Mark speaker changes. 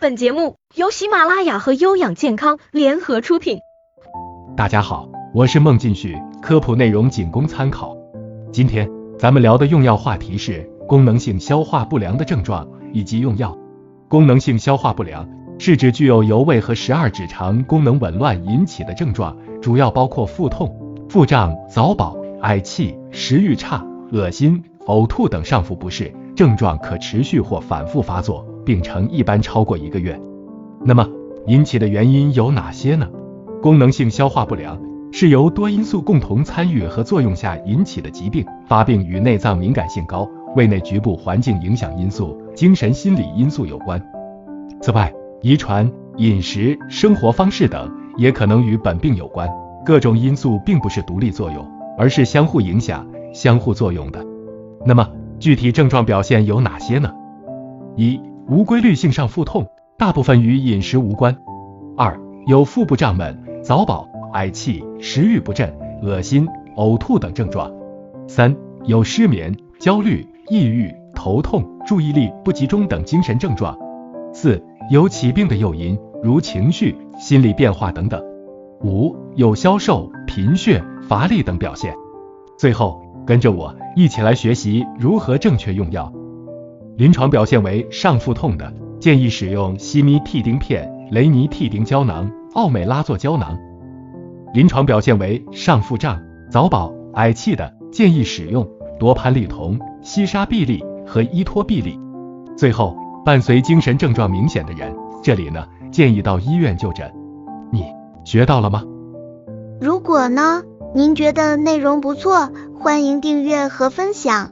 Speaker 1: 本节目由喜马拉雅和优养健康联合出品。
Speaker 2: 大家好，我是孟进旭，科普内容仅供参考。今天咱们聊的用药话题是功能性消化不良的症状以及用药。功能性消化不良是指具有由胃和十二指肠功能紊乱引起的症状，主要包括腹痛、腹胀、早饱、嗳气、食欲差、恶心、呕吐等上腹不适，症状可持续或反复发作。病程一般超过一个月。那么引起的原因有哪些呢？功能性消化不良是由多因素共同参与和作用下引起的疾病，发病与内脏敏感性高、胃内局部环境影响因素、精神心理因素有关。此外，遗传、饮食、生活方式等也可能与本病有关。各种因素并不是独立作用，而是相互影响、相互作用的。那么具体症状表现有哪些呢？一无规律性上腹痛，大部分与饮食无关。二、有腹部胀闷、早饱、嗳气、食欲不振、恶心、呕吐等症状。三、有失眠、焦虑、抑郁、头痛、注意力不集中等精神症状。四、有起病的诱因，如情绪、心理变化等等。五、有消瘦、贫血、乏力等表现。最后，跟着我一起来学习如何正确用药。临床表现为上腹痛的，建议使用西米替丁片、雷尼替丁胶囊、奥美拉唑胶囊。临床表现为上腹胀、早饱、嗳气的，建议使用多潘利酮、西沙必利和依托必利。最后，伴随精神症状明显的人，这里呢建议到医院就诊。你学到了吗？
Speaker 3: 如果呢，您觉得内容不错，欢迎订阅和分享。